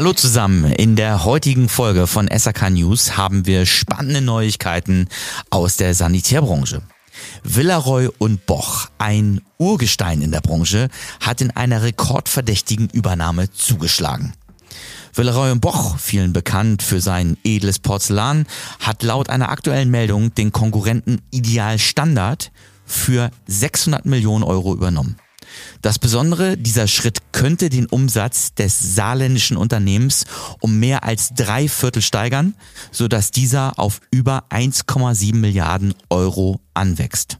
Hallo zusammen. In der heutigen Folge von SAK News haben wir spannende Neuigkeiten aus der Sanitärbranche. Villaroy und Boch, ein Urgestein in der Branche, hat in einer rekordverdächtigen Übernahme zugeschlagen. Villeroy und Boch, vielen bekannt für sein edles Porzellan, hat laut einer aktuellen Meldung den Konkurrenten Ideal Standard für 600 Millionen Euro übernommen. Das Besondere, dieser Schritt könnte den Umsatz des saarländischen Unternehmens um mehr als drei Viertel steigern, sodass dieser auf über 1,7 Milliarden Euro anwächst.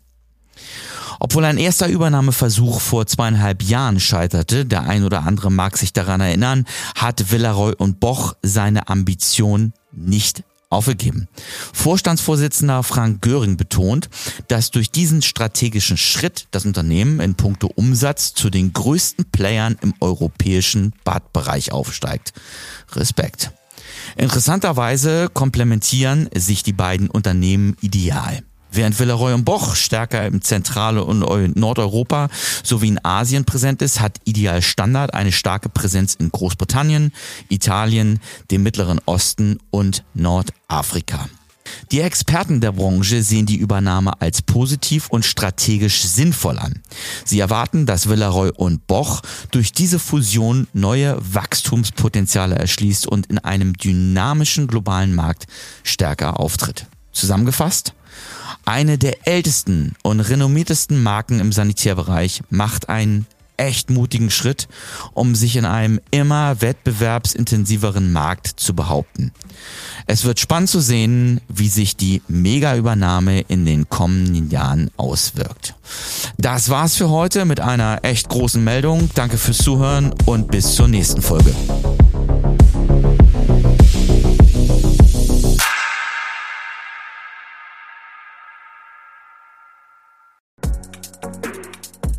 Obwohl ein erster Übernahmeversuch vor zweieinhalb Jahren scheiterte, der ein oder andere mag sich daran erinnern, hat Villaroy und Boch seine Ambition nicht aufgegeben. Vorstandsvorsitzender Frank Göring betont, dass durch diesen strategischen Schritt das Unternehmen in puncto Umsatz zu den größten Playern im europäischen Badbereich aufsteigt. Respekt. Interessanterweise komplementieren sich die beiden Unternehmen ideal. Während Villeroy und Boch stärker im Zentral- und Nordeuropa sowie in Asien präsent ist, hat Ideal Standard eine starke Präsenz in Großbritannien, Italien, dem Mittleren Osten und Nordafrika. Die Experten der Branche sehen die Übernahme als positiv und strategisch sinnvoll an. Sie erwarten, dass Villeroy und Boch durch diese Fusion neue Wachstumspotenziale erschließt und in einem dynamischen globalen Markt stärker auftritt. Zusammengefasst, eine der ältesten und renommiertesten Marken im Sanitärbereich macht einen echt mutigen Schritt, um sich in einem immer wettbewerbsintensiveren Markt zu behaupten. Es wird spannend zu sehen, wie sich die Mega-Übernahme in den kommenden Jahren auswirkt. Das war's für heute mit einer echt großen Meldung. Danke fürs Zuhören und bis zur nächsten Folge.